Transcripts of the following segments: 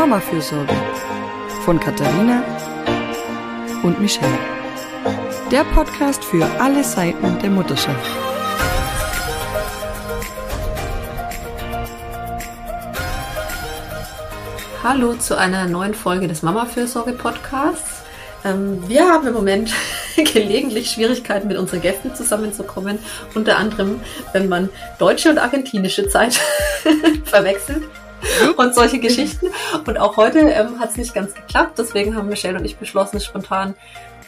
Mama-Fürsorge von Katharina und Michelle. Der Podcast für alle Seiten der Mutterschaft. Hallo zu einer neuen Folge des Mama-Fürsorge-Podcasts. Ähm, wir haben im Moment gelegentlich Schwierigkeiten mit unseren Gästen zusammenzukommen. Unter anderem, wenn man deutsche und argentinische Zeit verwechselt und solche Geschichten. Und auch heute ähm, hat es nicht ganz geklappt. Deswegen haben Michelle und ich beschlossen, spontan,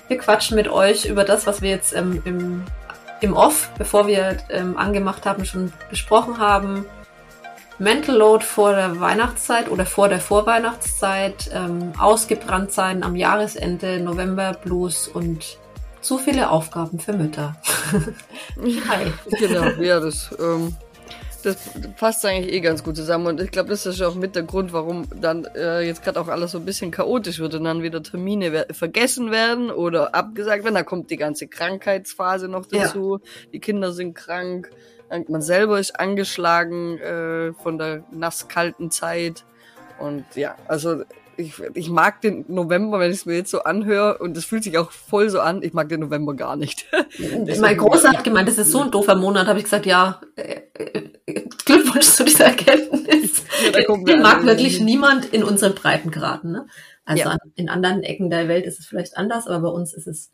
wir quatschen mit euch über das, was wir jetzt ähm, im, im Off, bevor wir ähm, angemacht haben, schon besprochen haben. Mental Load vor der Weihnachtszeit oder vor der Vorweihnachtszeit, ähm, ausgebrannt sein am Jahresende, November Blues und zu viele Aufgaben für Mütter. Hi. Genau, ja, das, ähm, das passt eigentlich eh ganz gut zusammen. Und ich glaube, das ist auch mit der Grund, warum dann äh, jetzt gerade auch alles so ein bisschen chaotisch wird und dann wieder Termine vergessen werden oder abgesagt werden. Da kommt die ganze Krankheitsphase noch dazu. Ja. Die Kinder sind krank. Man selber ist angeschlagen äh, von der nasskalten Zeit. Und ja, also ich, ich mag den November, wenn ich es mir jetzt so anhöre, und es fühlt sich auch voll so an, ich mag den November gar nicht. mein Großer hat gemeint, das ist so ein doofer Monat, habe ich gesagt, ja, äh, äh, Glückwunsch zu dieser Erkenntnis. Ja, den mag wirklich niemand in unseren Breitengraden. Ne? Also ja. in anderen Ecken der Welt ist es vielleicht anders, aber bei uns ist es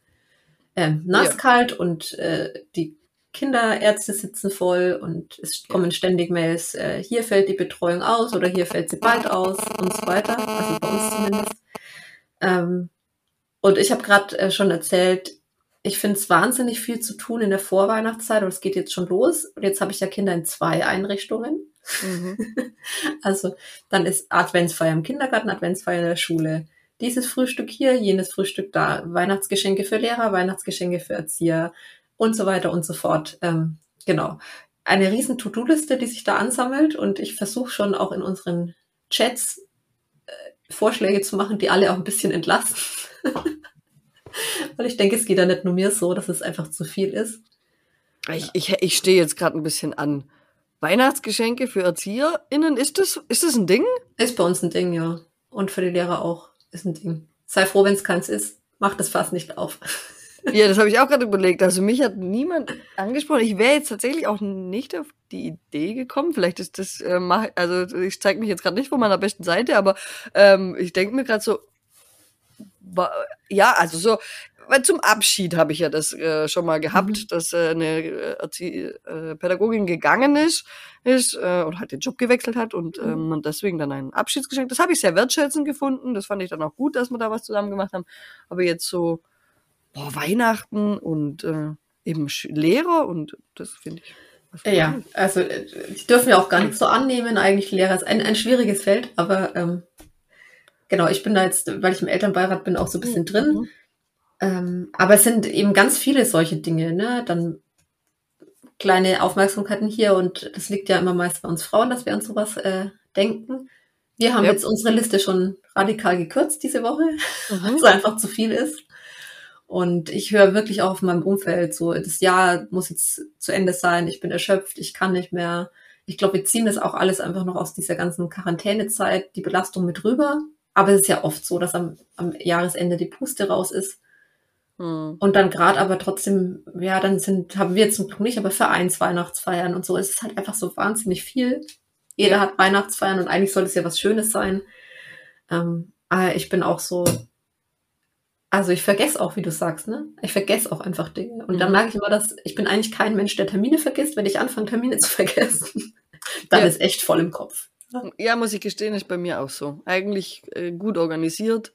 äh, nasskalt ja. und äh, die Kinderärzte sitzen voll und es kommen ständig Mails, äh, hier fällt die Betreuung aus oder hier fällt sie bald aus und so weiter. Also bei uns zumindest. Ähm, und ich habe gerade äh, schon erzählt, ich finde es wahnsinnig viel zu tun in der Vorweihnachtszeit und es geht jetzt schon los. Und jetzt habe ich ja Kinder in zwei Einrichtungen. Mhm. also dann ist Adventsfeier im Kindergarten, Adventsfeier in der Schule. Dieses Frühstück hier, jenes Frühstück da, Weihnachtsgeschenke für Lehrer, Weihnachtsgeschenke für Erzieher, und so weiter und so fort. Ähm, genau. Eine riesen To-Do-Liste, die sich da ansammelt und ich versuche schon auch in unseren Chats äh, Vorschläge zu machen, die alle auch ein bisschen entlasten. Weil ich denke, es geht ja nicht nur mir so, dass es einfach zu viel ist. Ich, ich, ich stehe jetzt gerade ein bisschen an. Weihnachtsgeschenke für ErzieherInnen, ist das, ist das ein Ding? Ist bei uns ein Ding, ja. Und für die Lehrer auch ist ein Ding. Sei froh, wenn es keins ist. Mach das fast nicht auf. Ja, das habe ich auch gerade überlegt. Also mich hat niemand angesprochen. Ich wäre jetzt tatsächlich auch nicht auf die Idee gekommen. Vielleicht ist das, äh, mach, also ich zeige mich jetzt gerade nicht von meiner besten Seite, aber ähm, ich denke mir gerade so, ja, also so, weil zum Abschied habe ich ja das äh, schon mal gehabt, mhm. dass äh, eine äh, äh, Pädagogin gegangen ist, ist äh, und halt den Job gewechselt hat und mhm. ähm, und deswegen dann ein Abschiedsgeschenk. Das habe ich sehr wertschätzend gefunden. Das fand ich dann auch gut, dass wir da was zusammen gemacht haben. Aber jetzt so boah, Weihnachten und äh, eben Lehrer und das finde ich. Ja, also äh, die dürfen ja auch gar nicht so annehmen. Eigentlich Lehrer ist ein, ein schwieriges Feld, aber ähm, genau, ich bin da jetzt, weil ich im Elternbeirat bin, auch so ein bisschen drin. Mhm. Ähm, aber es sind eben ganz viele solche Dinge, ne? Dann kleine Aufmerksamkeiten hier und das liegt ja immer meist bei uns Frauen, dass wir an sowas äh, denken. Wir haben ja. jetzt unsere Liste schon radikal gekürzt diese Woche, mhm. weil es einfach zu viel ist. Und ich höre wirklich auch auf meinem Umfeld so, das Jahr muss jetzt zu Ende sein, ich bin erschöpft, ich kann nicht mehr. Ich glaube, wir ziehen das auch alles einfach noch aus dieser ganzen Quarantänezeit, die Belastung mit rüber. Aber es ist ja oft so, dass am, am Jahresende die Puste raus ist. Hm. Und dann gerade aber trotzdem, ja, dann sind, haben wir zum Glück nicht, aber Vereinsweihnachtsfeiern und so. Es ist halt einfach so wahnsinnig viel. Jeder ja. hat Weihnachtsfeiern und eigentlich soll es ja was Schönes sein. Ähm, aber ich bin auch so, also ich vergesse auch, wie du sagst, ne? Ich vergesse auch einfach Dinge. Und mhm. dann merke ich immer, dass ich bin eigentlich kein Mensch, der Termine vergisst. Wenn ich anfange, Termine zu vergessen, dann ja. ist echt voll im Kopf. Ja, muss ich gestehen, ist bei mir auch so. Eigentlich äh, gut organisiert.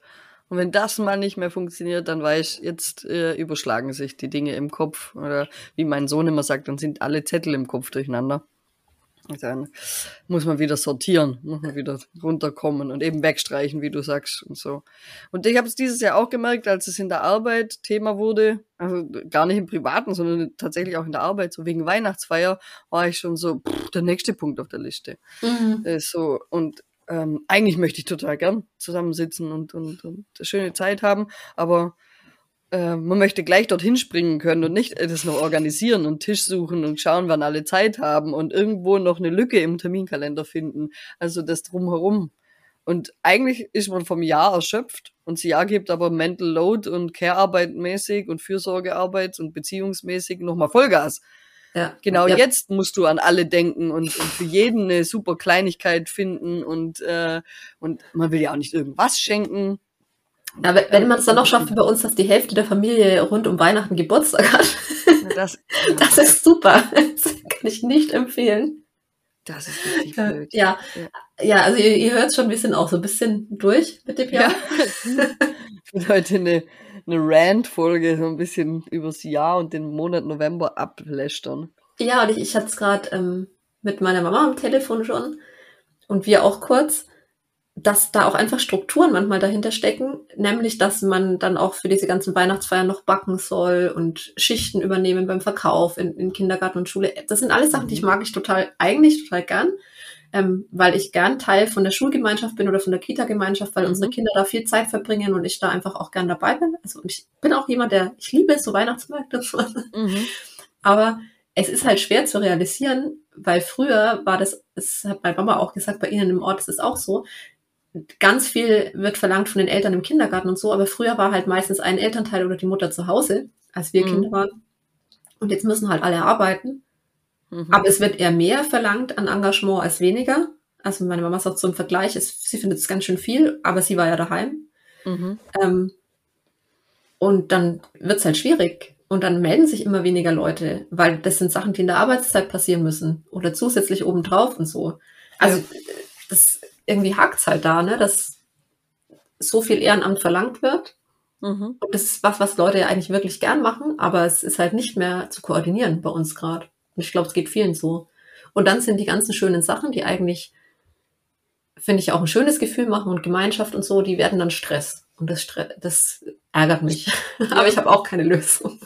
Und wenn das mal nicht mehr funktioniert, dann weiß ich, jetzt äh, überschlagen sich die Dinge im Kopf. Oder wie mein Sohn immer sagt, dann sind alle Zettel im Kopf durcheinander. Dann muss man wieder sortieren, muss man wieder runterkommen und eben wegstreichen, wie du sagst und so. Und ich habe es dieses Jahr auch gemerkt, als es in der Arbeit Thema wurde, also gar nicht im Privaten, sondern tatsächlich auch in der Arbeit, so wegen Weihnachtsfeier, war ich schon so pff, der nächste Punkt auf der Liste. Mhm. Äh, so und ähm, eigentlich möchte ich total gern zusammensitzen und, und, und eine schöne Zeit haben, aber äh, man möchte gleich dorthin springen können und nicht das noch organisieren und Tisch suchen und schauen, wann alle Zeit haben und irgendwo noch eine Lücke im Terminkalender finden. Also das drumherum. Und eigentlich ist man vom Jahr erschöpft und das Jahr gibt aber Mental Load und Care-Arbeit mäßig und Fürsorgearbeit und beziehungsmäßig nochmal Vollgas. Ja. Genau ja. jetzt musst du an alle denken und, und, für jeden eine super Kleinigkeit finden und, äh, und man will ja auch nicht irgendwas schenken. Ja, wenn, wenn man es dann noch schafft, wie bei uns, dass die Hälfte der Familie rund um Weihnachten Geburtstag hat, das, das ist super. Das kann ich nicht empfehlen. Das ist richtig blöd. Ja, ja, ja also ihr, ihr hört schon, wir sind auch so ein bisschen durch mit dem Jahr. Ja. wird heute eine, eine Rant-Folge, so ein bisschen übers Jahr und den Monat November ablästern. Ja, und ich, ich hatte es gerade ähm, mit meiner Mama am Telefon schon und wir auch kurz dass da auch einfach Strukturen manchmal dahinter stecken, nämlich dass man dann auch für diese ganzen Weihnachtsfeiern noch backen soll und Schichten übernehmen beim Verkauf in, in Kindergarten und Schule. Das sind alles Sachen, die ich mhm. mag ich total, eigentlich total gern, ähm, weil ich gern Teil von der Schulgemeinschaft bin oder von der Kita-Gemeinschaft, weil mhm. unsere Kinder da viel Zeit verbringen und ich da einfach auch gern dabei bin. Also ich bin auch jemand, der, ich liebe es, so Weihnachtsmärkte. Mhm. Aber es ist halt schwer zu realisieren, weil früher war das, das hat meine Mama auch gesagt, bei Ihnen im Ort ist es auch so, ganz viel wird verlangt von den Eltern im Kindergarten und so, aber früher war halt meistens ein Elternteil oder die Mutter zu Hause, als wir mhm. Kinder waren. Und jetzt müssen halt alle arbeiten. Mhm. Aber es wird eher mehr verlangt an Engagement als weniger. Also meine Mama sagt so im Vergleich, es, sie findet es ganz schön viel, aber sie war ja daheim. Mhm. Ähm, und dann wird es halt schwierig. Und dann melden sich immer weniger Leute, weil das sind Sachen, die in der Arbeitszeit passieren müssen oder zusätzlich obendrauf und so. Also ja. das irgendwie hakt's halt da, ne, dass so viel Ehrenamt verlangt wird. Mhm. Und das ist was, was Leute ja eigentlich wirklich gern machen, aber es ist halt nicht mehr zu koordinieren bei uns gerade. Und ich glaube, es geht vielen so. Und dann sind die ganzen schönen Sachen, die eigentlich, finde ich, auch ein schönes Gefühl machen und Gemeinschaft und so, die werden dann Stress. Und das, Stress, das ärgert mich. aber ich habe auch keine Lösung.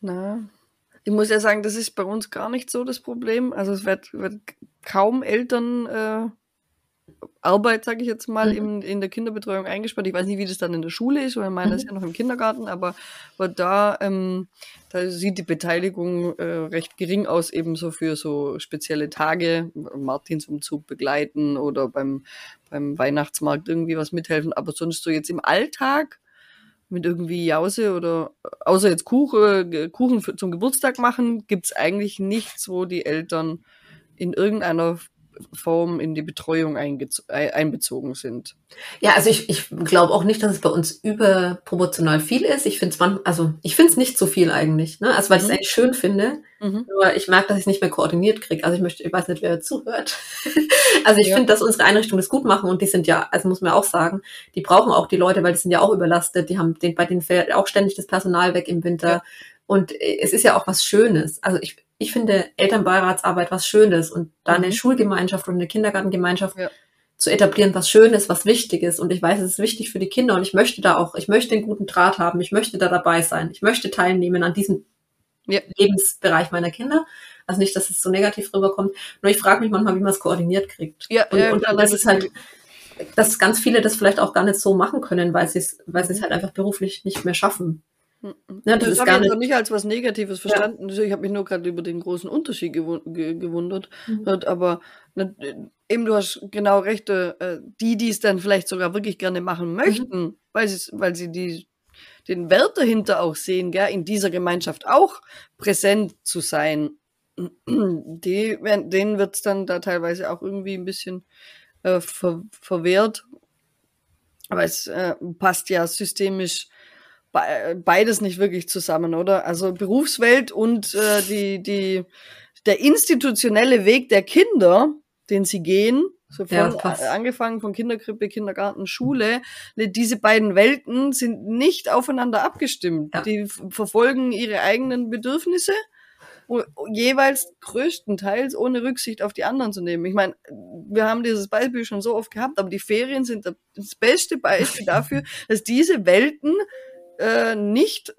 Na, ich muss ja sagen, das ist bei uns gar nicht so das Problem. Also es wird, wird kaum Eltern äh, Arbeit, sage ich jetzt mal, mhm. in, in der Kinderbetreuung eingespannt. Ich weiß nicht, wie das dann in der Schule ist, weil meiner mhm. ist ja noch im Kindergarten, aber, aber da, ähm, da sieht die Beteiligung äh, recht gering aus, ebenso für so spezielle Tage, Martinsumzug begleiten oder beim, beim Weihnachtsmarkt irgendwie was mithelfen. Aber sonst so jetzt im Alltag mit irgendwie Jause oder außer jetzt Kuchen, Kuchen für, zum Geburtstag machen, gibt's eigentlich nichts, wo die Eltern in irgendeiner Form in die Betreuung einbezogen sind. Ja, also ich, ich glaube auch nicht, dass es bei uns überproportional viel ist. Ich finde es also ich finde es nicht so viel eigentlich, ne? Also weil mhm. ich es eigentlich schön finde. Mhm. Nur ich merke, dass ich es nicht mehr koordiniert kriege. Also ich möchte, ich weiß nicht, wer zuhört. also ich ja. finde, dass unsere Einrichtungen das gut machen und die sind ja, also muss man auch sagen, die brauchen auch die Leute, weil die sind ja auch überlastet. Die haben den, bei denen fällt auch ständig das Personal weg im Winter. Ja. Und es ist ja auch was Schönes. Also ich, ich finde Elternbeiratsarbeit was Schönes und da eine mhm. Schulgemeinschaft und eine Kindergartengemeinschaft ja. zu etablieren, was Schönes, was Wichtiges. Und ich weiß, es ist wichtig für die Kinder und ich möchte da auch, ich möchte einen guten Draht haben, ich möchte da dabei sein, ich möchte teilnehmen an diesem ja. Lebensbereich meiner Kinder. Also nicht, dass es so negativ rüberkommt. Nur ich frage mich manchmal, wie man es koordiniert kriegt. Ja, und, ja, und klar, das ist halt, dass ganz viele das vielleicht auch gar nicht so machen können, weil sie es, weil sie es halt einfach beruflich nicht mehr schaffen. Ja, das, das habe ich jetzt nicht als was Negatives verstanden. Ja. Ich habe mich nur gerade über den großen Unterschied gewundert. Mhm. Aber eben, du hast genau recht, äh, die, die es dann vielleicht sogar wirklich gerne machen mhm. möchten, mhm. weil, weil sie die, den Wert dahinter auch sehen, gell, in dieser Gemeinschaft auch präsent zu sein, die, denen wird es dann da teilweise auch irgendwie ein bisschen äh, ver, verwehrt. Aber es äh, passt ja systemisch beides nicht wirklich zusammen, oder? Also Berufswelt und äh, die, die, der institutionelle Weg der Kinder, den sie gehen, so von, ja, angefangen von Kinderkrippe, Kindergarten, Schule, diese beiden Welten sind nicht aufeinander abgestimmt. Ja. Die verfolgen ihre eigenen Bedürfnisse jeweils größtenteils ohne Rücksicht auf die anderen zu nehmen. Ich meine, wir haben dieses Beispiel schon so oft gehabt, aber die Ferien sind das beste Beispiel dafür, dass diese Welten äh, nicht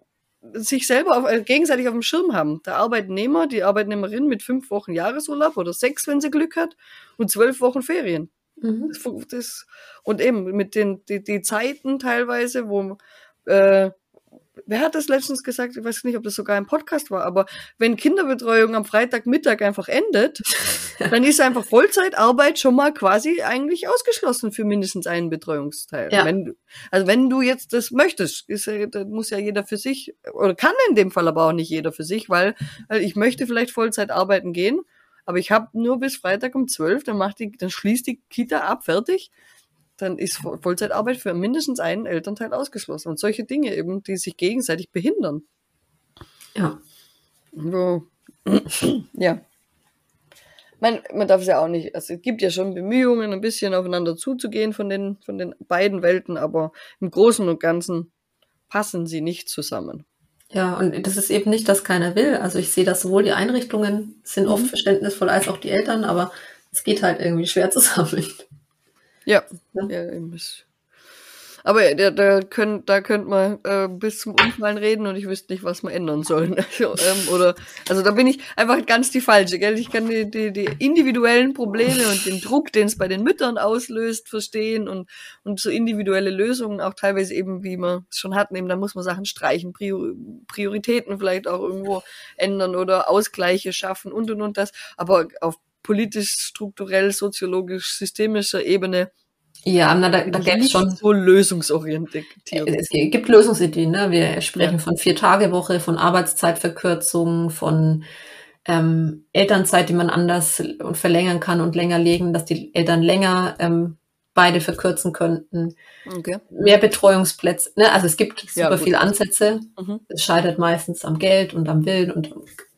sich selber auf, äh, gegenseitig auf dem Schirm haben. Der Arbeitnehmer, die Arbeitnehmerin mit fünf Wochen Jahresurlaub oder sechs, wenn sie Glück hat, und zwölf Wochen Ferien. Mhm. Das, das, und eben mit den die, die Zeiten teilweise, wo äh, wer hat das letztens gesagt? Ich weiß nicht, ob das sogar ein Podcast war, aber wenn Kinderbetreuung am Freitagmittag einfach endet, dann ist einfach Vollzeitarbeit schon mal quasi eigentlich ausgeschlossen für mindestens einen Betreuungsteil. Ja. Wenn du, also wenn du jetzt das möchtest, ist, muss ja jeder für sich, oder kann in dem Fall aber auch nicht jeder für sich, weil, weil ich möchte vielleicht Vollzeit arbeiten gehen, aber ich habe nur bis Freitag um 12, dann macht die, dann schließt die Kita ab, fertig dann ist Vo- Vollzeitarbeit für mindestens einen Elternteil ausgeschlossen. Und solche Dinge eben, die sich gegenseitig behindern. Ja. Wo, ja. Man, man darf es ja auch nicht, also es gibt ja schon Bemühungen, ein bisschen aufeinander zuzugehen von den, von den beiden Welten, aber im Großen und Ganzen passen sie nicht zusammen. Ja, und das ist eben nicht, dass keiner will. Also ich sehe, dass sowohl die Einrichtungen sind oft Mhm. verständnisvoll als auch die Eltern, aber es geht halt irgendwie schwer zusammen. Ja, Ja. ja eben aber da, da könnt, da könnt man äh, bis zum Umfallen reden und ich wüsste nicht, was wir ändern sollen. Also, ähm, oder, also da bin ich einfach ganz die falsche, gell? Ich kann die, die, die individuellen Probleme und den Druck, den es bei den Müttern auslöst, verstehen und, und so individuelle Lösungen auch teilweise eben, wie wir es schon hatten, eben, da muss man Sachen streichen, Prior Prioritäten vielleicht auch irgendwo ändern oder Ausgleiche schaffen und und und das. Aber auf politisch, strukturell, soziologisch, systemischer Ebene Ja, na, da, da gäbe es schon. so lösungsorientiert. Es gibt Lösungsideen, ne? Wir sprechen von Vier-Tage-Woche, von Arbeitszeitverkürzung, von ähm, Elternzeit, die man anders und verlängern kann und länger legen, dass die Eltern länger ähm, beide verkürzen könnten. Okay. Mehr Betreuungsplätze. Ne? Also es gibt Ja, super gut. viele Ansätze. Mhm. Es scheitert meistens am Geld und am Willen und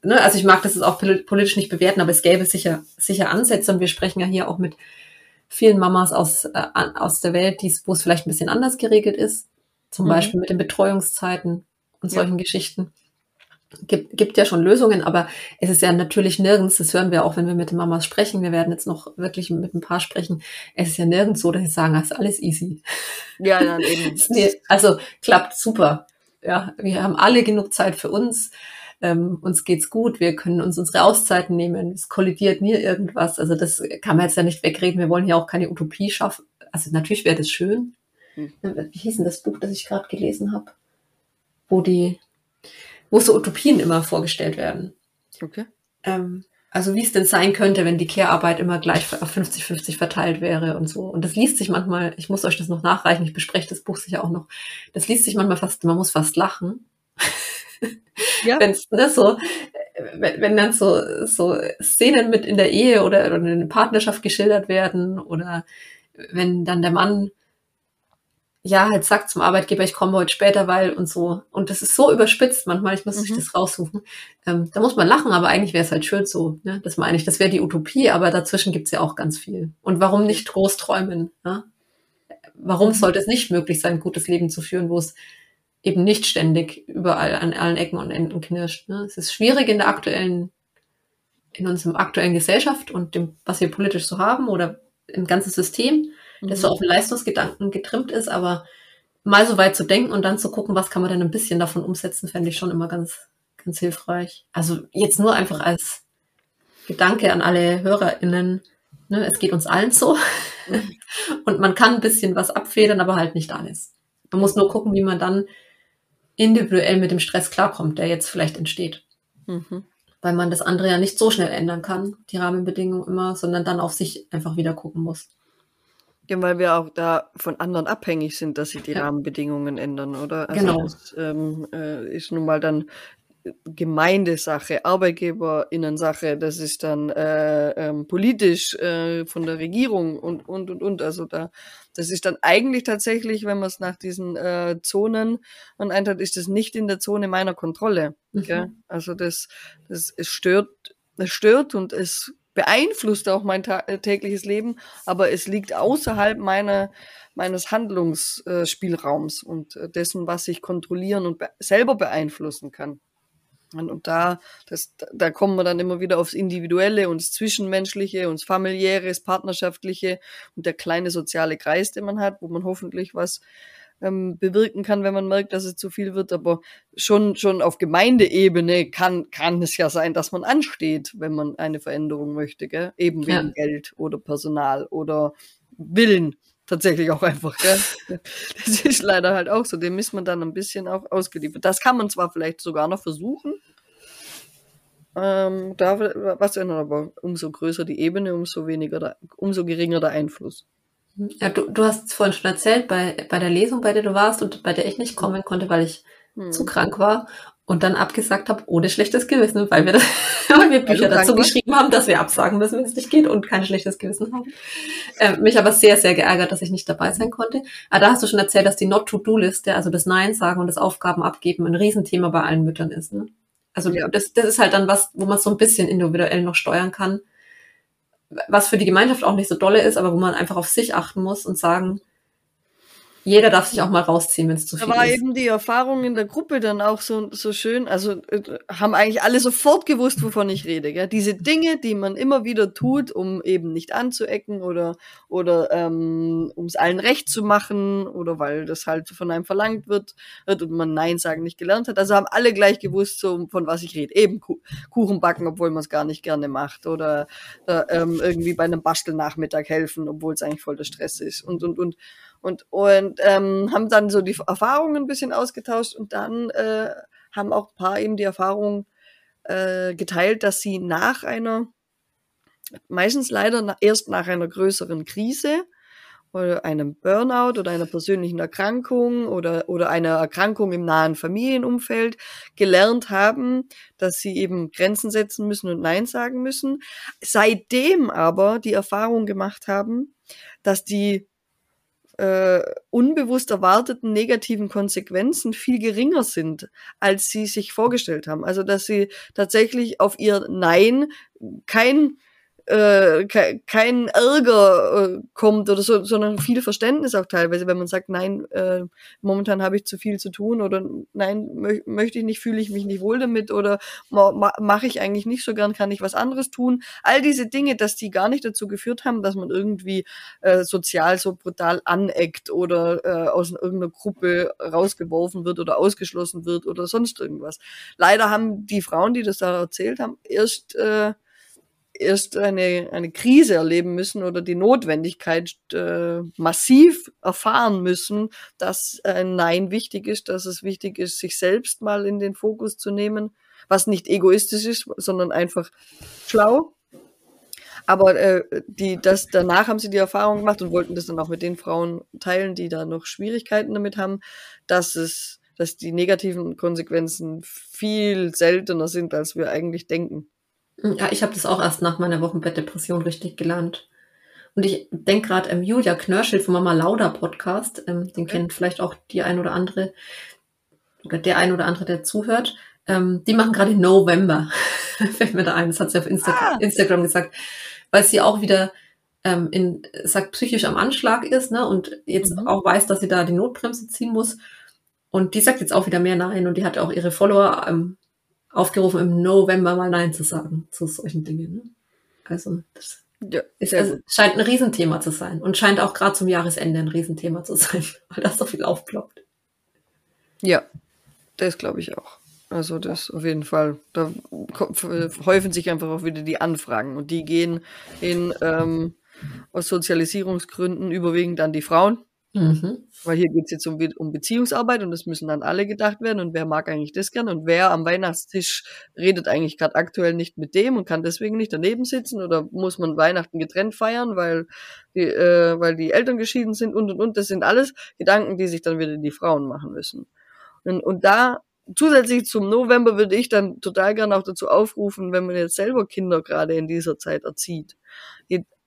ne? also ich mag das jetzt auch poli- politisch nicht bewerten, aber es gäbe sicher sicher Ansätze und wir sprechen ja hier auch mit vielen Mamas aus äh, aus der Welt, wo es vielleicht ein bisschen anders geregelt ist, zum Mhm. Beispiel mit den Betreuungszeiten und Ja. solchen Geschichten. Gibt, gibt ja schon Lösungen, aber es ist ja natürlich nirgends, das hören wir auch, wenn wir mit den Mamas sprechen, wir werden jetzt noch wirklich mit ein paar sprechen, es ist ja nirgends so, dass sie sagen, das ist alles easy. Ja, dann eben. Nee, also klappt super. Ja, wir haben alle genug Zeit für uns. Ähm, uns geht's gut. Wir können uns unsere Auszeiten nehmen. Es kollidiert nie irgendwas. Also das kann man jetzt ja nicht wegreden. Wir wollen ja auch keine Utopie schaffen. Also natürlich wäre das schön. Hm. Wie hieß denn das Buch, das ich gerade gelesen habe? Wo die, wo so Utopien immer vorgestellt werden. Okay. Ähm, also wie es denn sein könnte, wenn die Care-Arbeit immer gleich auf 50-50 verteilt wäre und so. Und das liest sich manchmal, ich muss euch das noch nachreichen, ich bespreche das Buch sicher auch noch, das liest sich manchmal fast, man muss fast lachen. Ja. Wenn's, ne, so, wenn, wenn dann so, so Szenen mit in der Ehe oder, oder in der Partnerschaft geschildert werden oder wenn dann der Mann ja halt sagt zum Arbeitgeber, ich komme heute später, weil und so. Und das ist so überspitzt manchmal, ich muss sich Mhm. das raussuchen. Ähm, da muss man lachen, aber eigentlich wäre es halt schön so. Ne? Das meine ich, das wäre die Utopie, aber dazwischen gibt's ja auch ganz viel. Und warum nicht groß träumen? Ne? Warum Mhm. sollte es nicht möglich sein, ein gutes Leben zu führen, wo es eben nicht ständig überall an allen Ecken und Enden knirscht? Ne? Es ist schwierig in der aktuellen, in unserem aktuellen Gesellschaft und dem, was wir politisch so haben oder im ganzen System, das Mhm. so auf den Leistungsgedanken getrimmt ist, aber mal so weit zu denken und dann zu gucken, was kann man denn ein bisschen davon umsetzen, fände ich schon immer ganz, ganz hilfreich. Also jetzt nur einfach als Gedanke an alle HörerInnen, ne, es geht uns allen so. und man kann ein bisschen was abfedern, aber halt nicht alles. Man muss nur gucken, wie man dann individuell mit dem Stress klarkommt, der jetzt vielleicht entsteht. Mhm. Weil man das andere ja nicht so schnell ändern kann, die Rahmenbedingungen immer, sondern dann auf sich einfach wieder gucken muss. Ja, weil wir auch da von anderen abhängig sind, dass sich die Ja. Rahmenbedingungen ändern, oder? Also Genau. Das ähm, äh, ist nun mal dann Gemeindesache, ArbeitgeberInnen-Sache, das ist dann äh, ähm, politisch äh, von der Regierung und, und, und, und. Also da, das ist dann eigentlich tatsächlich, wenn man es nach diesen äh, Zonen und einteilt, ist das nicht in der Zone meiner Kontrolle. Gell? Also das, das es stört, es stört und es beeinflusst auch mein äh, tägliches Leben, aber es liegt außerhalb meiner, meines Handlungsspielraums und äh, dessen, was ich kontrollieren und be selber beeinflussen kann. Und, und da, das, da kommen wir dann immer wieder aufs Individuelle und das Zwischenmenschliche und das Familiäre, das Partnerschaftliche und der kleine soziale Kreis, den man hat, wo man hoffentlich was ähm, bewirken kann, wenn man merkt, dass es zu viel wird. Aber schon, schon auf Gemeindeebene kann, kann es ja sein, dass man ansteht, wenn man eine Veränderung möchte, gell? Eben wegen Ja. Geld oder Personal oder Willen. Tatsächlich auch einfach. Gell? Das ist leider halt auch so. Dem ist man dann ein bisschen auch ausgeliefert. Das kann man zwar vielleicht sogar noch versuchen, ähm, da was ändern, aber umso größer die Ebene, umso weniger, der, umso geringer der Einfluss. Ja, du, du hast es vorhin schon erzählt, bei, bei der Lesung, bei der du warst und bei der ich nicht kommen konnte, weil ich hm. zu krank war und dann abgesagt habe, ohne schlechtes Gewissen, weil wir, das, weil wir Bücher dazu war? geschrieben haben, dass wir absagen müssen, wenn es nicht geht und kein schlechtes Gewissen haben. Äh, mich aber sehr, sehr geärgert, dass ich nicht dabei sein konnte. Aber da hast du schon erzählt, dass die Not-to-Do-Liste, also das Nein sagen und das Aufgaben abgeben, ein Riesenthema bei allen Müttern ist. Ne? Also ja. das, das ist halt dann was, wo man so ein bisschen individuell noch steuern kann, was für die Gemeinschaft auch nicht so dolle ist, aber wo man einfach auf sich achten muss und sagen, jeder darf sich auch mal rausziehen, wenn es zu viel ist. Da war eben die Erfahrung in der Gruppe dann auch so, so schön. Also äh, haben eigentlich alle sofort gewusst, wovon ich rede. Gell? Diese Dinge, die man immer wieder tut, um eben nicht anzuecken oder, oder ähm, um es allen recht zu machen oder weil das halt von einem verlangt wird, wird und man Nein sagen nicht gelernt hat. Also haben alle gleich gewusst, so, von was ich rede. Eben Kuchen backen, obwohl man es gar nicht gerne macht. Oder äh, ähm, irgendwie bei einem Bastelnachmittag helfen, obwohl es eigentlich voll der Stress ist. Und, und, und und, und ähm, haben dann so die Erfahrungen ein bisschen ausgetauscht und dann äh, haben auch ein paar eben die Erfahrung äh, geteilt, dass sie nach einer, meistens leider na, erst nach einer größeren Krise oder einem Burnout oder einer persönlichen Erkrankung oder, oder einer Erkrankung im nahen Familienumfeld gelernt haben, dass sie eben Grenzen setzen müssen und Nein sagen müssen. Seitdem aber die Erfahrung gemacht haben, dass die äh, unbewusst erwarteten negativen Konsequenzen viel geringer sind, als sie sich vorgestellt haben. Also dass sie tatsächlich auf ihr Nein kein äh, kein Ärger äh, kommt oder so, sondern viel Verständnis auch teilweise, wenn man sagt, nein, äh, momentan habe ich zu viel zu tun oder nein, mö möchte ich nicht, fühle ich mich nicht wohl damit oder ma mache ich eigentlich nicht so gern, kann ich was anderes tun. All diese Dinge, dass die gar nicht dazu geführt haben, dass man irgendwie äh, sozial so brutal aneckt oder äh, aus irgendeiner Gruppe rausgeworfen wird oder ausgeschlossen wird oder sonst irgendwas. Leider haben die Frauen, die das da erzählt haben, erst äh, erst eine, eine Krise erleben müssen oder die Notwendigkeit äh, massiv erfahren müssen, dass ein Nein wichtig ist, dass es wichtig ist, sich selbst mal in den Fokus zu nehmen, was nicht egoistisch ist, sondern einfach schlau. Aber äh, die, das, danach haben sie die Erfahrung gemacht und wollten das dann auch mit den Frauen teilen, die da noch Schwierigkeiten damit haben, dass es, dass die negativen Konsequenzen viel seltener sind, als wir eigentlich denken. Ja, ich habe das auch erst nach meiner Wochenbettdepression richtig gelernt. Und ich denke gerade, ähm, Julia Knörschild vom Mama Lauda Podcast, ähm, den kennt vielleicht auch die ein oder andere, oder der ein oder andere, der zuhört. Ähm, die machen gerade November. Fällt mir da ein, das hat sie auf Insta ah. Instagram gesagt, weil sie auch wieder ähm, in, sagt, psychisch am Anschlag ist, ne, und jetzt mhm. auch weiß, dass sie da die Notbremse ziehen muss. Und die sagt jetzt auch wieder mehr Nein und die hat auch ihre Follower ähm, aufgerufen, im November mal Nein zu sagen zu solchen Dingen. Ne? Also das ja, ist, also, scheint ein Riesenthema zu sein und scheint auch gerade zum Jahresende ein Riesenthema zu sein, weil das so viel aufploppt. Ja, das glaube ich auch. Also das auf jeden Fall. Da häufen sich einfach auch wieder die Anfragen und die gehen in ähm, aus Sozialisierungsgründen überwiegend an die Frauen, Mhm. Weil hier geht's jetzt um, um Beziehungsarbeit und das müssen dann alle gedacht werden und wer mag eigentlich das gern und wer am Weihnachtstisch redet eigentlich gerade aktuell nicht mit dem und kann deswegen nicht daneben sitzen oder muss man Weihnachten getrennt feiern, weil die, äh, weil die Eltern geschieden sind und und und. Das sind alles Gedanken, die sich dann wieder die Frauen machen müssen. Und, und da zusätzlich zum November würde ich dann total gerne auch dazu aufrufen, wenn man jetzt selber Kinder gerade in dieser Zeit erzieht,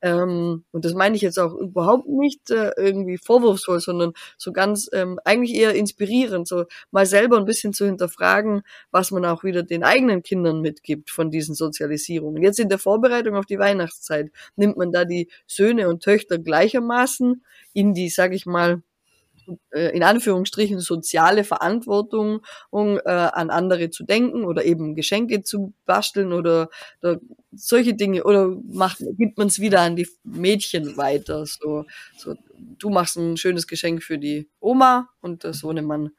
ähm, und das meine ich jetzt auch überhaupt nicht äh, irgendwie vorwurfsvoll, sondern so ganz ähm, eigentlich eher inspirierend, so mal selber ein bisschen zu hinterfragen, was man auch wieder den eigenen Kindern mitgibt von diesen Sozialisierungen. Jetzt in der Vorbereitung auf die Weihnachtszeit nimmt man da die Söhne und Töchter gleichermaßen in die, sag ich mal, in Anführungsstrichen soziale Verantwortung, um äh, an andere zu denken oder eben Geschenke zu basteln oder, oder solche Dinge oder macht, gibt man es wieder an die Mädchen weiter. So, so, du machst ein schönes Geschenk für die Oma und der Sohnemann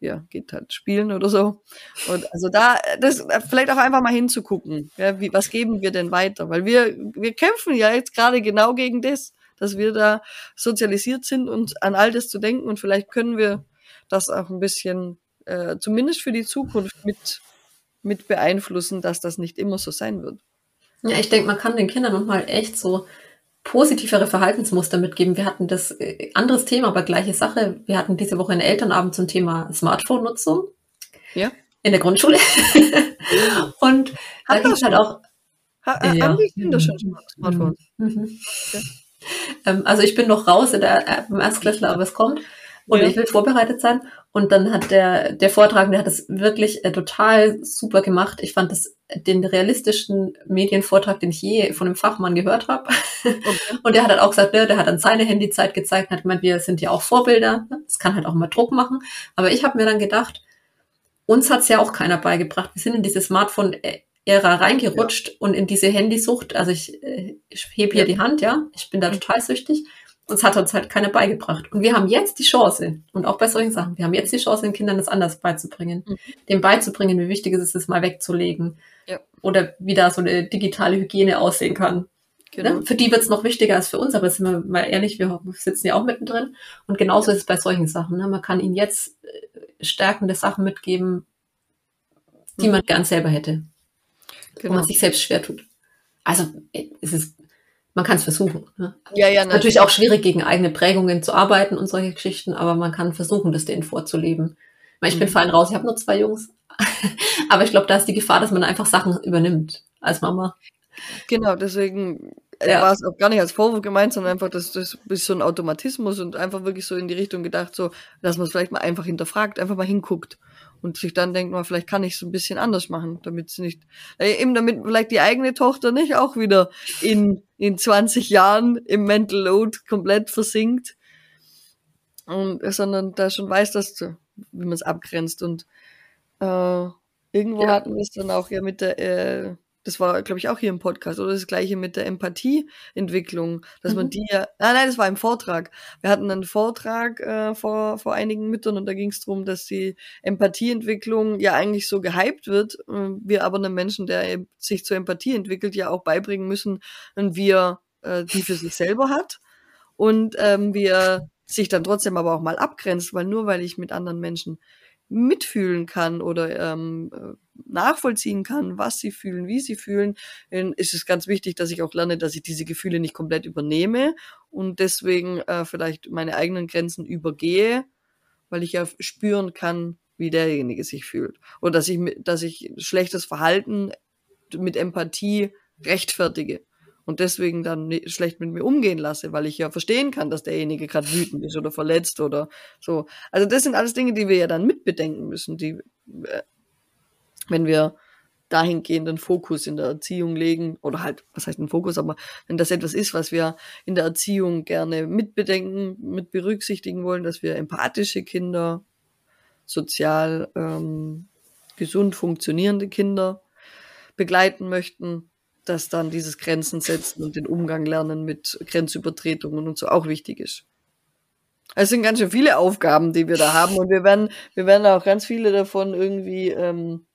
ja, geht halt spielen oder so. Und also da, das vielleicht auch einfach mal hinzugucken, ja, wie, was geben wir denn weiter? Weil wir, wir kämpfen ja jetzt gerade genau gegen das dass wir da sozialisiert sind und an all das zu denken und vielleicht können wir das auch ein bisschen, äh, zumindest für die Zukunft mit, mit beeinflussen, dass das nicht immer so sein wird. Ja, ich denke, man kann den Kindern nochmal echt so positivere Verhaltensmuster mitgeben. Wir hatten das äh, anderes Thema, aber gleiche Sache. Wir hatten diese Woche einen Elternabend zum Thema Smartphone-Nutzung. Ja. In der Grundschule. und da ging es halt auch. Ha, ja. Haben die Kinder schon Smartphones? Mhm. Ja. Ähm, also ich bin noch raus in der äh, im Erstklässler, aber es kommt. Und ja. ich will vorbereitet sein. Und dann hat der, der Vortragende hat das wirklich äh, total super gemacht. Ich fand das den realistischen Medienvortrag, den ich je von einem Fachmann gehört habe. Okay. Und der hat halt auch gesagt, ne, der hat dann seine Handyzeit gezeigt und hat gemeint, wir sind ja auch Vorbilder. Es kann halt auch mal Druck machen. Aber ich habe mir dann gedacht, uns hat's ja auch keiner beigebracht. Wir sind in diese Smartphone-Ära reingerutscht ja. und in diese Handysucht. Also ich, äh, ich hebe hier ja. die Hand, ja. Ich bin da total süchtig. Uns hat uns halt keiner beigebracht. Und wir haben jetzt die Chance, und auch bei solchen Sachen, wir haben jetzt die Chance, den Kindern das anders beizubringen. Mhm. Dem beizubringen, wie wichtig es ist, es mal wegzulegen. Ja. Oder wie da so eine digitale Hygiene aussehen kann. Genau. Ne? Für die wird es noch wichtiger als für uns, aber sind wir mal ehrlich, wir sitzen ja auch mittendrin. Und genauso ist es bei solchen Sachen. Ne? Man kann ihnen jetzt äh, stärkende Sachen mitgeben, die mhm. man gern selber hätte. Genau. Wo man sich selbst schwer tut. Also äh, es ist man kann es versuchen. Ne? Ja, ja, natürlich. natürlich auch schwierig, gegen eigene Prägungen zu arbeiten und solche Geschichten, aber man kann versuchen, das denen vorzuleben. Ich, bin mhm. fallen raus, ich habe nur zwei Jungs. aber ich glaube, da ist die Gefahr, dass man einfach Sachen übernimmt als Mama. Genau, deswegen äh, ja. war es auch gar nicht als Vorwurf gemeint, sondern einfach, dass das ist so ein Automatismus und einfach wirklich so in die Richtung gedacht, so, dass man es vielleicht mal einfach hinterfragt, einfach mal hinguckt und sich dann denkt man, vielleicht kann ich es ein bisschen anders machen, damit sie nicht, äh, eben damit vielleicht die eigene Tochter nicht auch wieder in, in 20 Jahren im Mental Load komplett versinkt, und, sondern da schon weiß, dass, wie man es abgrenzt und äh, irgendwo ja. hatten wir es dann auch ja mit der, äh, das war, glaube ich, auch hier im Podcast, oder das gleiche mit der Empathieentwicklung, dass mhm. man die ja, ah, nein, das war im Vortrag. Wir hatten einen Vortrag äh, vor, vor einigen Müttern und da ging es darum, dass die Empathieentwicklung ja eigentlich so gehypt wird, äh, wir aber einem Menschen, der sich zur Empathie entwickelt, ja auch beibringen müssen, wie er äh, die für sich selber hat und ähm, wie er sich dann trotzdem aber auch mal abgrenzt, weil nur weil ich mit anderen Menschen mitfühlen kann oder ähm, äh, nachvollziehen kann, was sie fühlen, wie sie fühlen, ist es ganz wichtig, dass ich auch lerne, dass ich diese Gefühle nicht komplett übernehme und deswegen äh, vielleicht meine eigenen Grenzen übergehe, weil ich ja spüren kann, wie derjenige sich fühlt. Oder dass ich, dass ich schlechtes Verhalten mit Empathie rechtfertige und deswegen dann schlecht mit mir umgehen lasse, weil ich ja verstehen kann, dass derjenige gerade wütend ist oder verletzt oder so. Also das sind alles Dinge, die wir ja dann mitbedenken müssen, die, äh, wenn wir dahingehend den Fokus in der Erziehung legen, oder halt, was heißt ein Fokus, aber wenn das etwas ist, was wir in der Erziehung gerne mitbedenken, mit berücksichtigen wollen, dass wir empathische Kinder, sozial ähm, gesund funktionierende Kinder begleiten möchten, dass dann dieses Grenzen setzen und den Umgang lernen mit Grenzübertretungen und so auch wichtig ist. Es sind ganz schön viele Aufgaben, die wir da haben und wir werden, wir werden auch ganz viele davon irgendwie ähm,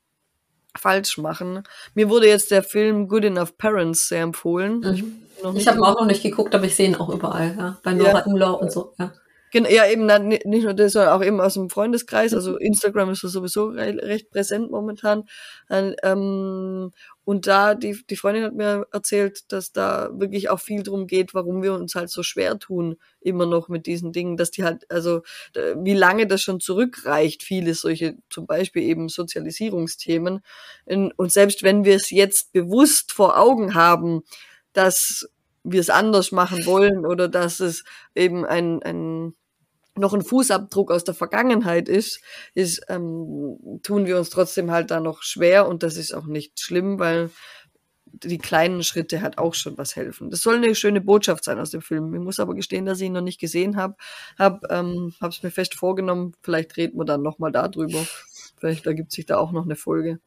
falsch machen. Mir wurde jetzt der Film Good Enough Parents sehr empfohlen. Mhm. Ich, ich habe ihn auch noch nicht geguckt, aber ich sehe ihn auch überall, ja. Bei Nora ja. Imlau und so, ja. Genau, ja, eben nicht nur das, sondern auch eben aus dem Freundeskreis. Also mhm. Instagram ist sowieso recht präsent momentan. Ähm, und da, die, die Freundin hat mir erzählt, dass da wirklich auch viel drum geht, warum wir uns halt so schwer tun, immer noch mit diesen Dingen, dass die halt, also wie lange das schon zurückreicht, viele solche, zum Beispiel eben Sozialisierungsthemen. Und selbst wenn wir es jetzt bewusst vor Augen haben, dass wir es anders machen wollen oder dass es eben ein, ein noch ein Fußabdruck aus der Vergangenheit ist, ist ähm, tun wir uns trotzdem halt da noch schwer und das ist auch nicht schlimm, weil die kleinen Schritte halt auch schon was helfen. Das soll eine schöne Botschaft sein aus dem Film. Ich muss aber gestehen, dass ich ihn noch nicht gesehen habe. Hab, ähm, habe es mir fest vorgenommen. Vielleicht reden wir dann nochmal darüber. Vielleicht ergibt sich da auch noch eine Folge.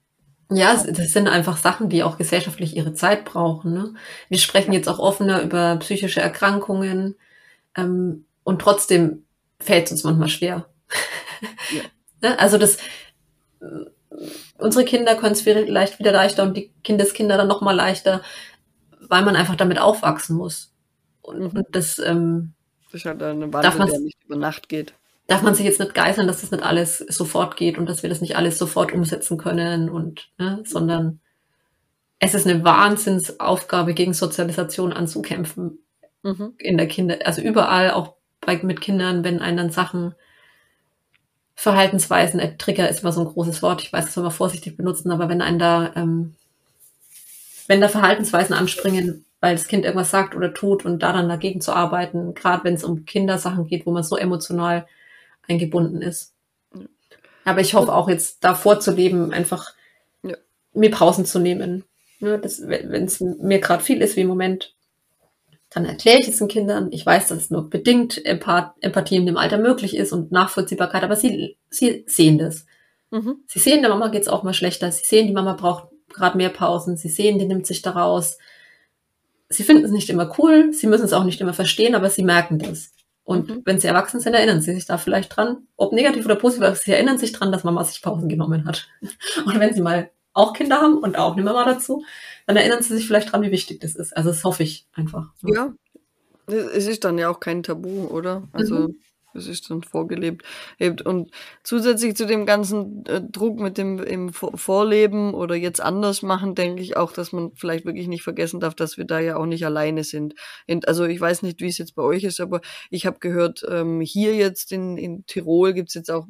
Ja, das sind einfach Sachen, die auch gesellschaftlich ihre Zeit brauchen. Ne? Wir sprechen jetzt auch offener über psychische Erkrankungen ähm, und trotzdem fällt es uns manchmal schwer. Ja. Ne? also das, unsere Kinder können es vielleicht wieder leichter und die Kindeskinder dann noch mal leichter, weil man einfach damit aufwachsen muss. Und, mhm. und das, ähm, das ist halt eine Wandel, der nicht über Nacht geht. Darf man sich jetzt nicht geißeln, dass das nicht alles sofort geht und dass wir das nicht alles sofort umsetzen können und, ne, sondern es ist eine Wahnsinnsaufgabe, gegen Sozialisation anzukämpfen mhm. in der Kinder, also überall, auch bei, mit Kindern, wenn einen dann Sachen Verhaltensweisen, äh, Trigger ist immer so ein großes Wort, ich weiß, das soll man vorsichtig benutzen, aber wenn einen da, ähm, wenn da Verhaltensweisen anspringen, weil das Kind irgendwas sagt oder tut und da dann dagegen zu arbeiten, gerade wenn es um Kindersachen geht, wo man so emotional eingebunden ist. Ja. Aber ich hoffe auch jetzt davor zu leben, einfach ja. mir Pausen zu nehmen. Ja, wenn es mir gerade viel ist wie im Moment, dann erkläre ich es den Kindern. Ich weiß, dass es nur bedingt Empath Empathie in dem Alter möglich ist und Nachvollziehbarkeit, aber sie, sie sehen das. Mhm. Sie sehen, der Mama geht's auch mal schlechter. Sie sehen, die Mama braucht gerade mehr Pausen. Sie sehen, die nimmt sich daraus. Sie finden es nicht immer cool, sie müssen es auch nicht immer verstehen, aber sie merken das. Und mhm. wenn sie erwachsen sind, erinnern sie sich da vielleicht dran, ob negativ oder positiv, aber sie erinnern sich dran, dass Mama sich Pausen genommen hat. Und wenn sie mal auch Kinder haben und auch eine Mama dazu, dann erinnern sie sich vielleicht dran, wie wichtig das ist. Also das hoffe ich einfach. Ja, es ist dann ja auch kein Tabu, oder? Also mhm. es ist dann vorgelebt. Und zusätzlich zu dem ganzen äh, Druck mit dem im Vorleben oder jetzt anders machen, denke ich auch, dass man vielleicht wirklich nicht vergessen darf, dass wir da ja auch nicht alleine sind. Und also ich weiß nicht, wie es jetzt bei euch ist, aber ich habe gehört, ähm, hier jetzt in, in Tirol gibt es jetzt auch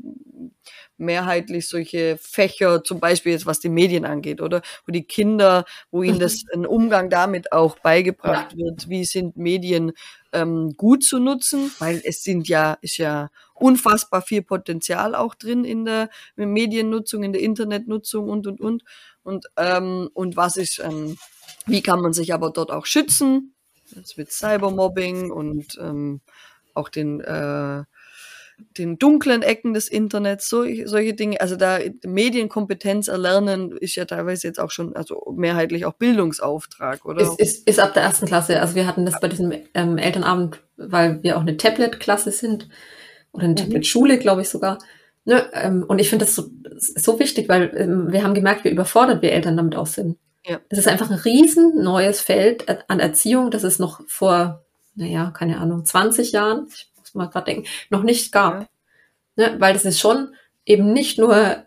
mehrheitlich solche Fächer, zum Beispiel jetzt was die Medien angeht, oder? Wo die Kinder, wo ihnen das ein Umgang damit auch beigebracht wird, wie sind Medien ähm, gut zu nutzen, weil es sind ja, ist ja unfassbar viel Potenzial auch drin in der Mediennutzung, in der Internetnutzung und und und. Und, ähm, und was ist, ähm, wie kann man sich aber dort auch schützen? Jetzt mit Cybermobbing und ähm, auch den äh, den dunklen Ecken des Internets, so, solche Dinge. Also da Medienkompetenz erlernen ist ja teilweise jetzt auch schon, also mehrheitlich auch Bildungsauftrag, oder? Ist, ist, ist ab der ersten Klasse. Also wir hatten das bei diesem ähm, Elternabend, weil wir auch eine Tablet-Klasse sind oder eine mhm. Tablet-Schule, glaube ich sogar. Ne? Ähm, und ich finde das so, so wichtig, weil ähm, wir haben gemerkt, wie überfordert wir Eltern damit auch sind. Ja. Das ist einfach ein riesen neues Feld an Erziehung, das ist noch vor, naja, keine Ahnung, 20 Jahren, ich mal gerade denken, noch nicht gab. Ja. Ne? Weil das ist schon eben nicht nur,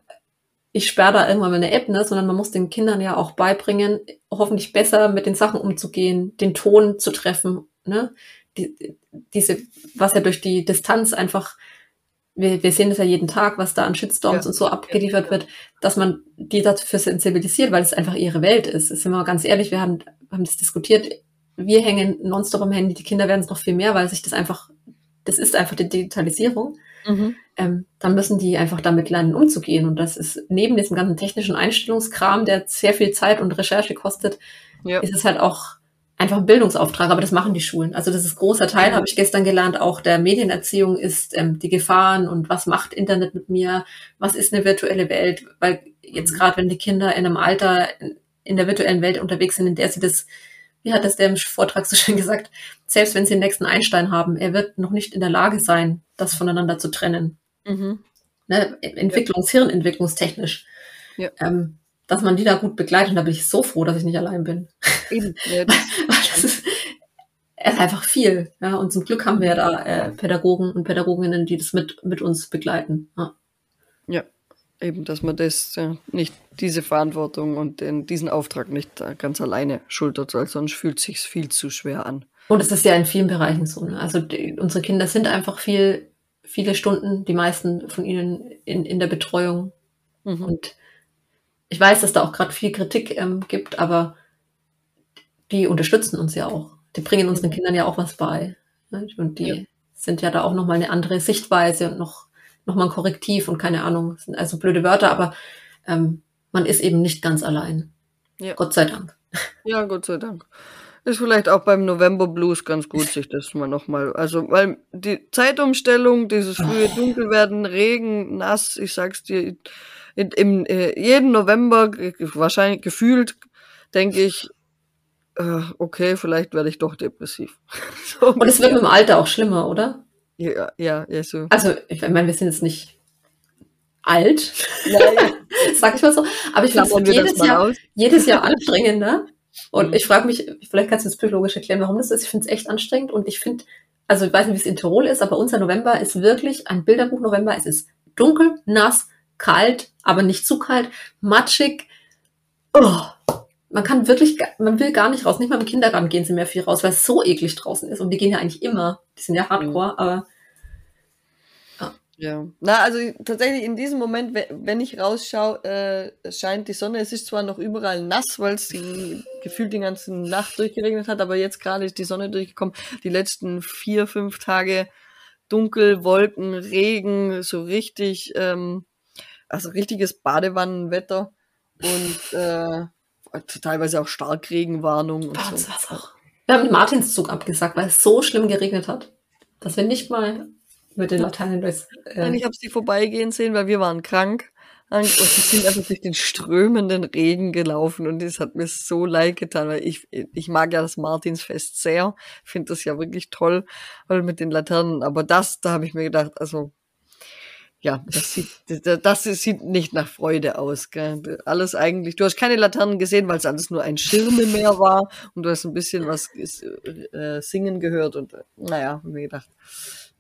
ich sperre da irgendwann mal eine App, ne? sondern man muss den Kindern ja auch beibringen, hoffentlich besser mit den Sachen umzugehen, den Ton zu treffen. Ne? Die, diese, was ja durch die Distanz einfach wir, wir sehen das ja jeden Tag, was da an Shitstorms ja. und so abgeliefert wird, dass man die dafür sensibilisiert, weil es einfach ihre Welt ist. Das sind wir ganz ehrlich, wir haben, haben das diskutiert. Wir hängen nonstop am Handy, die Kinder werden es noch viel mehr, weil sich das einfach das ist einfach die Digitalisierung, mhm. ähm, dann müssen die einfach damit lernen, umzugehen. Und das ist neben diesem ganzen technischen Einstellungskram, der sehr viel Zeit und Recherche kostet, ja. ist es halt auch einfach ein Bildungsauftrag, aber das machen die Schulen. Also das ist großer Teil, mhm. habe ich gestern gelernt, auch der Medienerziehung ist ähm, die Gefahren und was macht Internet mit mir, was ist eine virtuelle Welt, weil jetzt mhm. gerade, wenn die Kinder in einem Alter in der virtuellen Welt unterwegs sind, in der sie das wie hat das der im Vortrag so schön gesagt, selbst wenn sie den nächsten Einstein haben, er wird noch nicht in der Lage sein, das voneinander zu trennen. Mhm. Ne, Entwicklungs-, ja. Hirnentwicklungstechnisch. Ja. Ähm, dass man die da gut begleitet, und da bin ich so froh, dass ich nicht allein bin. Eben. Ja, das, das ist, ist einfach viel. Ja, und zum Glück haben wir ja da äh, Pädagogen und Pädagoginnen, die das mit, mit uns begleiten. Ja. Eben, dass man das ja, nicht diese Verantwortung und den, diesen Auftrag nicht ganz alleine schultert, weil sonst fühlt sich viel zu schwer an. Und es ist ja in vielen Bereichen so. Ne? Also die, unsere Kinder sind einfach viel, viele Stunden, die meisten von ihnen in, in der Betreuung. Mhm. Und ich weiß, dass da auch gerade viel Kritik ähm, gibt, aber die unterstützen uns ja auch. Die bringen unseren. Kindern ja auch was bei. Ne? Und die ja. sind ja da auch nochmal eine andere Sichtweise und noch nochmal ein Korrektiv und keine Ahnung, das sind also blöde Wörter, aber ähm, man ist eben nicht ganz allein. Ja. Gott sei Dank. Ja, Gott sei Dank. Ist vielleicht auch beim November Blues ganz gut, sich das mal nochmal, also, weil die Zeitumstellung, dieses frühe Dunkelwerden, Regen, nass, ich sag's dir, in, im, äh, jeden November, wahrscheinlich gefühlt, denke ich, äh, okay, vielleicht werde ich doch depressiv. so Und es wird mit dem Alter auch schlimmer, oder? Ja, ja, ja, so. Also, ich meine, wir sind jetzt nicht alt, sag ich mal so, aber ich finde es jedes Jahr, jedes Jahr anstrengender, Und mhm. ich frage mich, vielleicht kannst du das psychologisch erklären, warum das ist. Ich finde es echt anstrengend und ich finde, also ich weiß nicht, wie es in Tirol ist, aber unser November ist wirklich ein Bilderbuch November. Es ist dunkel, nass, kalt, aber nicht zu kalt, matschig. Oh, man kann wirklich, man will gar nicht raus. Nicht mal im Kindergarten gehen sie mehr viel raus, weil es so eklig draußen ist. Und die gehen ja eigentlich immer. Die sind ja hardcore, mhm. aber ja, na, also tatsächlich in diesem Moment, wenn ich rausschaue, äh, scheint die Sonne. Es ist zwar noch überall nass, weil es gefühlt die ganze Nacht durchgeregnet hat, aber jetzt gerade ist die Sonne durchgekommen. Die letzten vier, fünf Tage dunkel, Wolken, Regen, so richtig, ähm, also richtiges Badewannenwetter und äh, teilweise auch Starkregenwarnung. Und so. auch. Wir haben den Martinszug abgesagt, weil es so schlimm geregnet hat, dass wir nicht mal mit den Laternen durchs. Äh Nein, ich habe sie vorbeigehen sehen, weil wir waren krank. Und sie sind einfach durch den strömenden Regen gelaufen und das hat mir so leid getan, weil ich, ich mag ja das Martinsfest sehr, finde das ja wirklich toll, weil mit den Laternen, aber das, da habe ich mir gedacht, also ja, das sieht, das sieht nicht nach Freude aus. Gell? Alles eigentlich. Du hast keine Laternen gesehen, weil es alles nur ein Schirmemeer war und du hast ein bisschen was äh, singen gehört und naja, habe mir gedacht,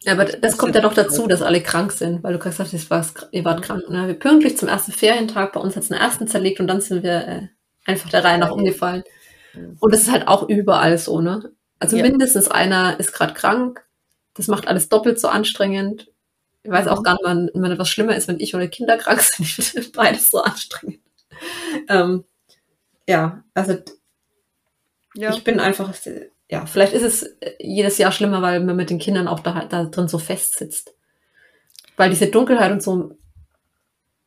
ja, aber das kommt ja doch dazu, dass alle krank sind, weil du gesagt hast, ihr wart krank. Ne? Wir pünktlich zum ersten Ferientag, bei uns hat es einen ersten zerlegt und dann sind wir äh, einfach der Reihe nach umgefallen. Und das ist halt auch überall so, ne? Also ja. mindestens einer ist gerade krank. Das macht alles doppelt so anstrengend. Ich weiß auch mhm. gar nicht, wenn, wenn was schlimmer ist, wenn ich oder Kinder krank sind. Ich finde beides so anstrengend. Ähm, ja, also ja. ich bin einfach ja, vielleicht ist es äh, jedes Jahr schlimmer, weil man mit den Kindern auch da, da drin so festsitzt. Weil diese Dunkelheit und so,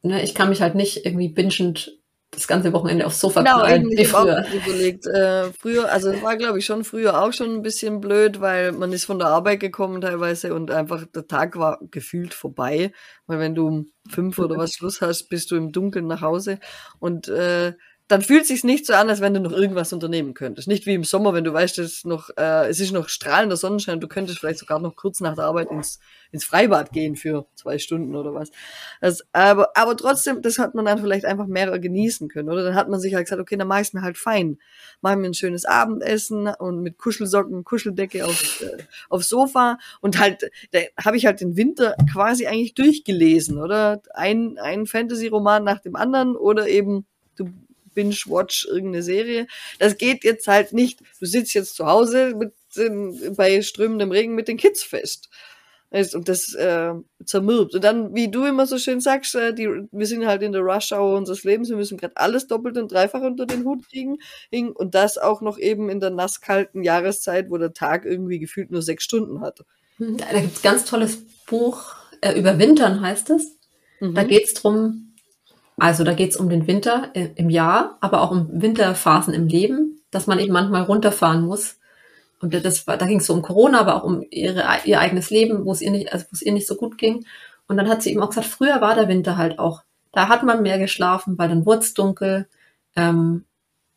ne, ich kann mich halt nicht irgendwie bingend das ganze Wochenende aufs Sofa genau, knallen, wie früher. Überlegt. Äh, früher, also es war glaube ich schon früher auch schon ein bisschen blöd, weil man ist von der Arbeit gekommen teilweise und einfach der Tag war gefühlt vorbei, weil wenn du um fünf oder was Schluss hast, bist du im Dunkeln nach Hause und äh, dann fühlt sich's nicht so an, als wenn du noch irgendwas unternehmen könntest. Nicht wie im Sommer, wenn du weißt, es ist noch, äh, es ist noch strahlender Sonnenschein, du könntest vielleicht sogar noch kurz nach der Arbeit ins, ins Freibad gehen für zwei Stunden oder was. Das, aber, aber trotzdem, das hat man dann vielleicht einfach mehr genießen können, oder? Dann hat man sich halt gesagt, okay, dann mach ich's mir halt fein. Mach mir ein schönes Abendessen und mit Kuschelsocken, Kuscheldecke auf, äh, aufs Sofa und halt, da habe ich halt den Winter quasi eigentlich durchgelesen, oder? Ein, ein Fantasy-Roman nach dem anderen oder eben du binge-watch irgendeine Serie. Das geht jetzt halt nicht, du sitzt jetzt zu Hause mit, bei strömendem Regen mit den Kids fest. Und das äh, zermürbt. Und dann, wie du immer so schön sagst, äh, die, wir sind halt in der Rush-Hour unseres Lebens, wir müssen gerade alles doppelt und dreifach unter den Hut kriegen. Und das auch noch eben in der nasskalten Jahreszeit, wo der Tag irgendwie gefühlt nur sechs Stunden hat. Da, da gibt es ganz tolles Buch, äh, Überwintern heißt es. Mhm. Da geht es darum, also da geht es um den Winter im Jahr, aber auch um Winterphasen im Leben, dass man eben manchmal runterfahren muss. Und das, da ging es so um Corona, aber auch um ihre, ihr eigenes Leben, wo es ihr nicht, also wo es ihr nicht so gut ging. Und dann hat sie eben auch gesagt, früher war der Winter halt auch. Da hat man mehr geschlafen, weil dann wurde es dunkel. Ähm,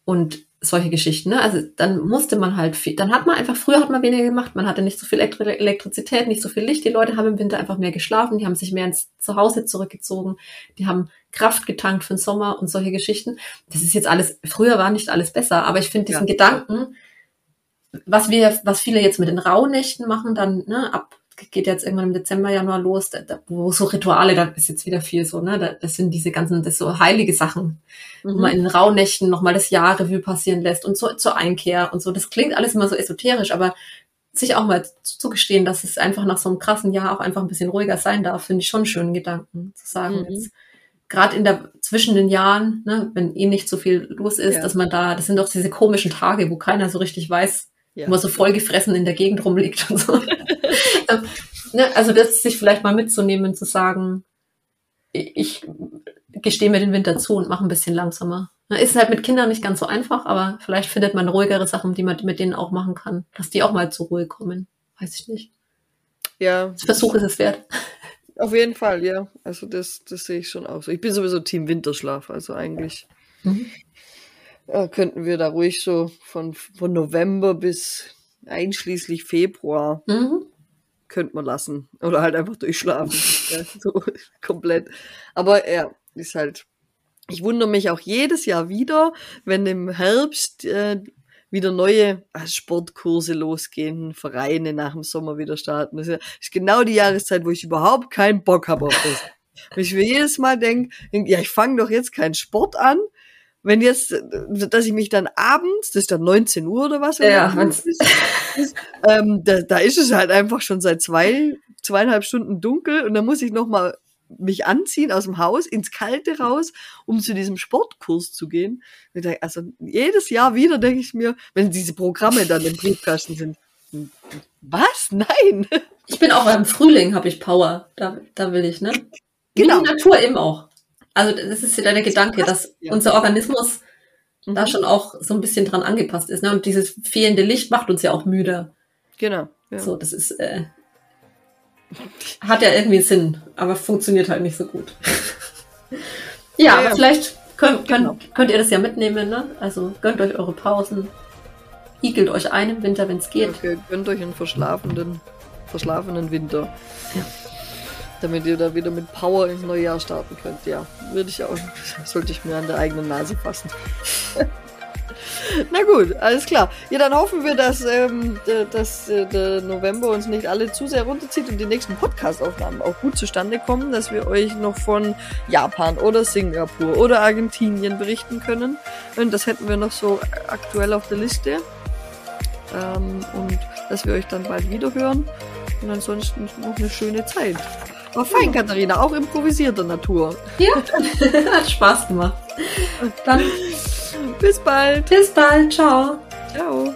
und solche Geschichten. Ne? Also dann musste man halt viel, dann hat man einfach, früher hat man weniger gemacht, man hatte nicht so viel Elektrizität, nicht so viel Licht. Die Leute haben im Winter einfach mehr geschlafen, die haben sich mehr ins Zuhause zurückgezogen, die haben Kraft getankt für den Sommer und solche Geschichten. Das ist jetzt alles, früher war nicht alles besser, aber ich finde diesen ja. Gedanken, was wir, was viele jetzt mit den Rauhnächten machen, dann ne, ab geht jetzt irgendwann im Dezember, Januar los, da, da, wo so Rituale, da ist jetzt wieder viel so, ne? Da, das sind diese ganzen, das so heilige Sachen, mhm. wo man in den Rauhnächten nochmal das Jahr Revue passieren lässt und so, zur Einkehr und so. Das klingt alles immer so esoterisch, aber sich auch mal zugestehen, dass es einfach nach so einem krassen Jahr auch einfach ein bisschen ruhiger sein darf, finde ich schon einen schönen Gedanken. Zu sagen, mhm. jetzt gerade in der zwischen den Jahren, ne, wenn eh nicht so viel los ist, ja. dass man da, das sind doch diese komischen Tage, wo keiner so richtig weiß, ja. wo man so vollgefressen in der Gegend rumliegt und so. ne, also das sich vielleicht mal mitzunehmen, zu sagen, ich gestehe mir den Winter zu und mache ein bisschen langsamer. Ne, ist halt mit Kindern nicht ganz so einfach, aber vielleicht findet man ruhigere Sachen, die man mit denen auch machen kann, dass die auch mal zur Ruhe kommen. Weiß ich nicht. Ja. Das Versuch ist es wert. Auf jeden Fall, ja. Also das, das sehe ich schon auch so. Ich bin sowieso Team Winterschlaf, also eigentlich mhm. Äh, könnten wir da ruhig so von, von November bis einschließlich Februar mhm. könnte man lassen. Oder halt einfach durchschlafen. ja, so komplett. Aber ja, ist halt ich wundere mich auch jedes Jahr wieder, wenn im Herbst äh, wieder neue äh, Sportkurse losgehen, Vereine nach dem Sommer wieder starten. Das ist genau die Jahreszeit, wo ich überhaupt keinen Bock habe auf das. Und ich mir jedes Mal denke, ja, ich fange doch jetzt keinen Sport an, wenn jetzt, dass ich mich dann abends, das ist dann 19 Uhr oder was, ja, ist, ist, ähm, da, da ist es halt einfach schon seit zwei, zweieinhalb Stunden dunkel und dann muss ich noch mal mich anziehen aus dem Haus ins Kalte raus, um zu diesem Sportkurs zu gehen. Also jedes Jahr wieder denke ich mir, wenn diese Programme dann im Briefkasten sind, was? Nein. Ich bin auch im Frühling, habe ich Power. Da, da will ich, ne? Genau. Wie die Natur eben auch. Also das ist ja der Gedanke, dass ja. unser Organismus mhm. da schon auch so ein bisschen dran angepasst ist. Ne? Und dieses fehlende Licht macht uns ja auch müde. Genau. Ja. So, das ist äh, hat ja irgendwie Sinn, aber funktioniert halt nicht so gut. ja, ja, aber vielleicht könnt, könnt, genau. könnt ihr das ja mitnehmen, ne? Also gönnt euch eure Pausen, igelt euch ein im Winter, wenn es geht. Okay, gönnt euch einen verschlafenen, verschlafenen Winter. Ja damit ihr da wieder mit Power ins neue Jahr starten könnt. Ja, würde ich auch, sollte ich mir an der eigenen Nase fassen. Na gut, alles klar. Ja, dann hoffen wir, dass, ähm, dass äh, der November uns nicht alle zu sehr runterzieht und die nächsten Podcast-Aufnahmen auch gut zustande kommen, dass wir euch noch von Japan oder Singapur oder Argentinien berichten können. Und das hätten wir noch so aktuell auf der Liste. Ähm, und dass wir euch dann bald wieder hören. Und ansonsten noch eine schöne Zeit. War fein, Katharina, auch improvisierter Natur. Ja, hat Spaß gemacht. Dann bis bald. Bis bald, ciao. Ciao.